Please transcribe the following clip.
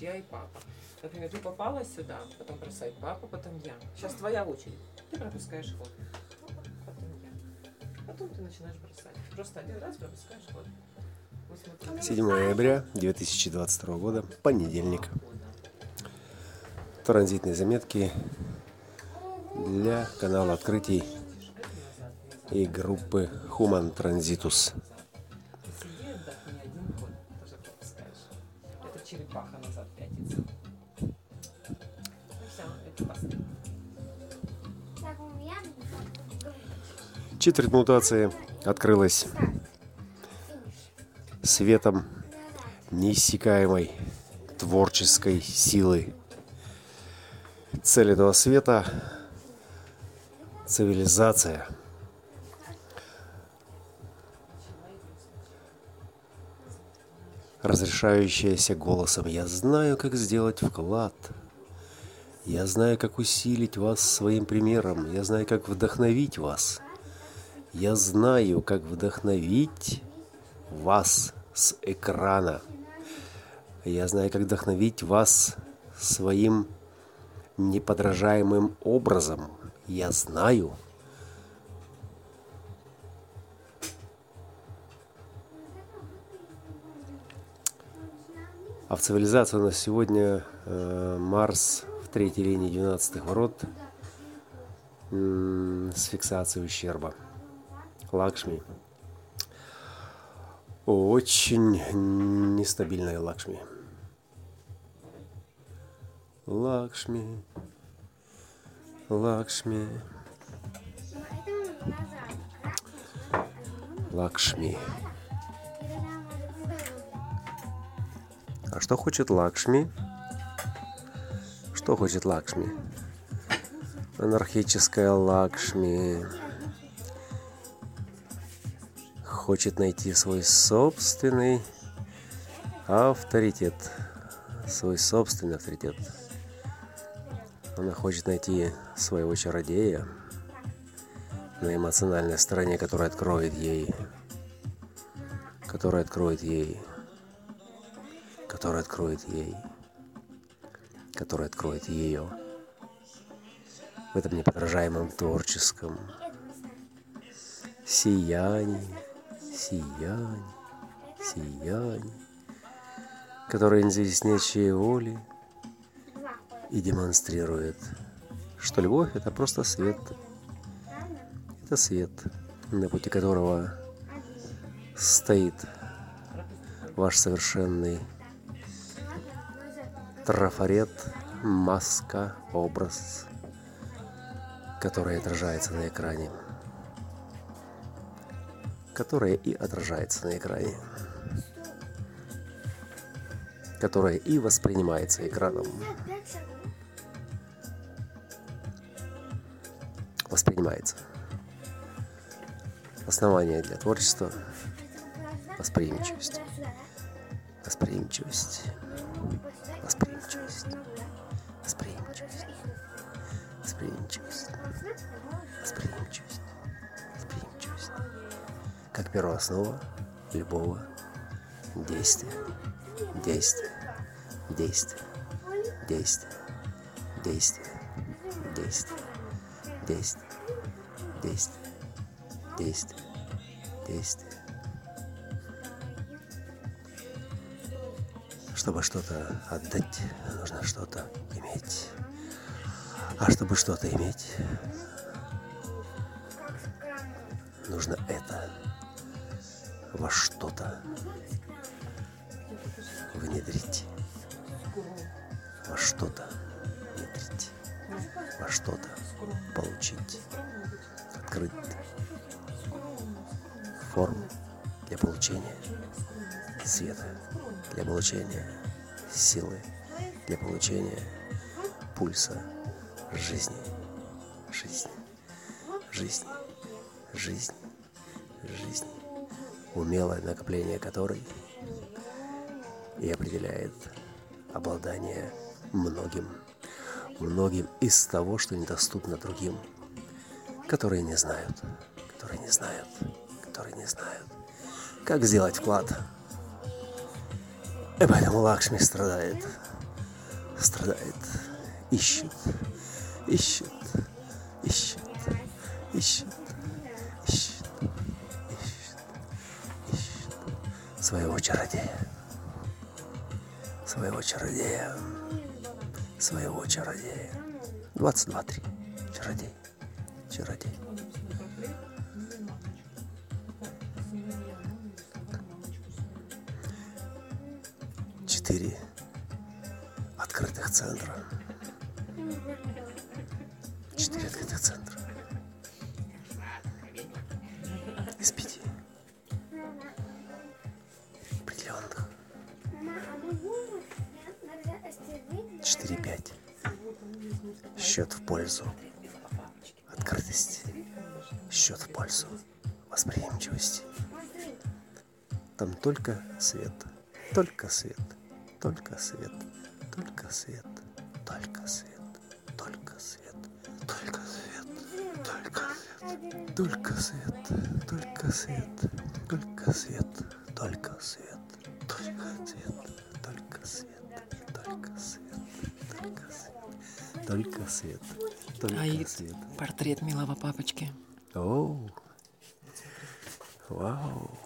я и папа. Например, ты попала сюда, потом бросает папа, потом я. Сейчас твоя очередь. Ты пропускаешь ход. Потом я. Потом ты начинаешь бросать. Просто один раз пропускаешь ход. Вот смотри. 7 ноября 2022 года, понедельник. Транзитные заметки для канала открытий и группы Human Transitus. Черепаха назад пятится. Ну все, это последний. Четверть мутации открылась светом неиссякаемой творческой силы. Цель этого света – цивилизация. Разрешающаяся голосом «Я знаю, как сделать вклад». Я знаю, как усилить вас своим примером. Я знаю, как вдохновить вас. Я знаю, как вдохновить вас с экрана. Я знаю, как вдохновить вас своим неподражаемым образом. Я знаю. А в цивилизации у нас сегодня э, Марс в третьей линии 12 ворот с фиксацией ущерба. Лакшми. Очень нестабильная Лакшми. Лакшми. Лакшми. Лакшми. А что хочет Лакшми? Что хочет Лакшми? Анархическая Лакшми хочет найти свой собственный авторитет. Свой собственный авторитет. Она хочет найти своего чародея на эмоциональной стороне, который откроет ей, который откроет ей, который откроет ей, который откроет ее в этом неподражаемом творческом сиянии, сиянии, сиянии, которое нечьей воли и демонстрирует, что любовь – это просто свет. Это свет, на пути которого стоит ваш совершенный трафарет, маска, образ, который отражается на экране. Которая и отражается на экране. Которая и воспринимается экраном. Воспринимается. Основание для творчества – восприимчивость. Восприимчивость. Восприимчивость. Восприимчивость. Восприимчивость. Восприимчивость. Восприимчивость. Как первооснова любого действия. Действия. Действия. Действия. Действия. Действия. Действия. Действия. Действия. Действия. Чтобы что-то отдать, нужно что-то иметь. А чтобы что-то иметь, нужно это во что-то внедрить. Во что-то внедрить. Во что-то получить. Открыть форму для получения света, для получения силы, для получения пульса жизни, жизни, жизни, жизни, жизни, умелое накопление которой и определяет обладание многим, многим из того, что недоступно другим, которые не знают, которые не знают, которые не знают, как сделать вклад. И поэтому Лакшми страдает. страдает, ищет, ищет, ищет, ищет, ищет, ищет, ищет своего чародея, своего чародея, своего чародея. 22-3. Чародей, чародей. Четыре открытых центра. Четыре открытых центра. Из пяти. Определенных. Четыре пять. Счет в пользу открытости. Счет в пользу восприимчивости. Там только свет, только свет, только свет, только свет, только свет, только свет, только свет, только свет, только свет, только свет, только свет, только свет, только свет, только свет, только свет, только свет, только Аид, свет. портрет милого папочки. Оу. Вау.